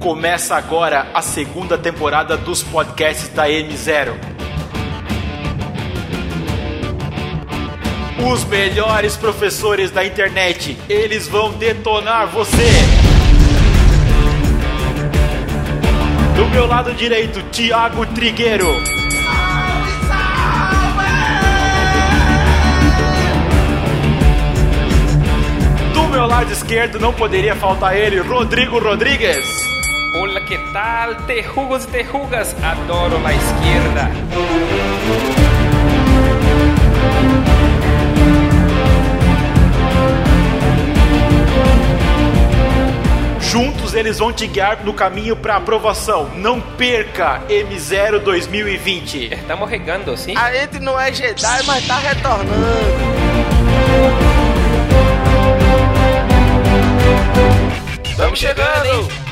Começa agora a segunda temporada dos podcasts da M0. Os melhores professores da internet, eles vão detonar você. Do meu lado direito, Thiago Trigueiro. Do meu lado esquerdo não poderia faltar ele, Rodrigo Rodrigues. Hola, que tal? Terrugos e terrugas, adoro la izquierda. Juntos eles vão te guiar no caminho para aprovação. Não perca M0 2020. Estamos regando, sim? A gente não é Jedi, mas tá retornando. Estamos chegando, hein?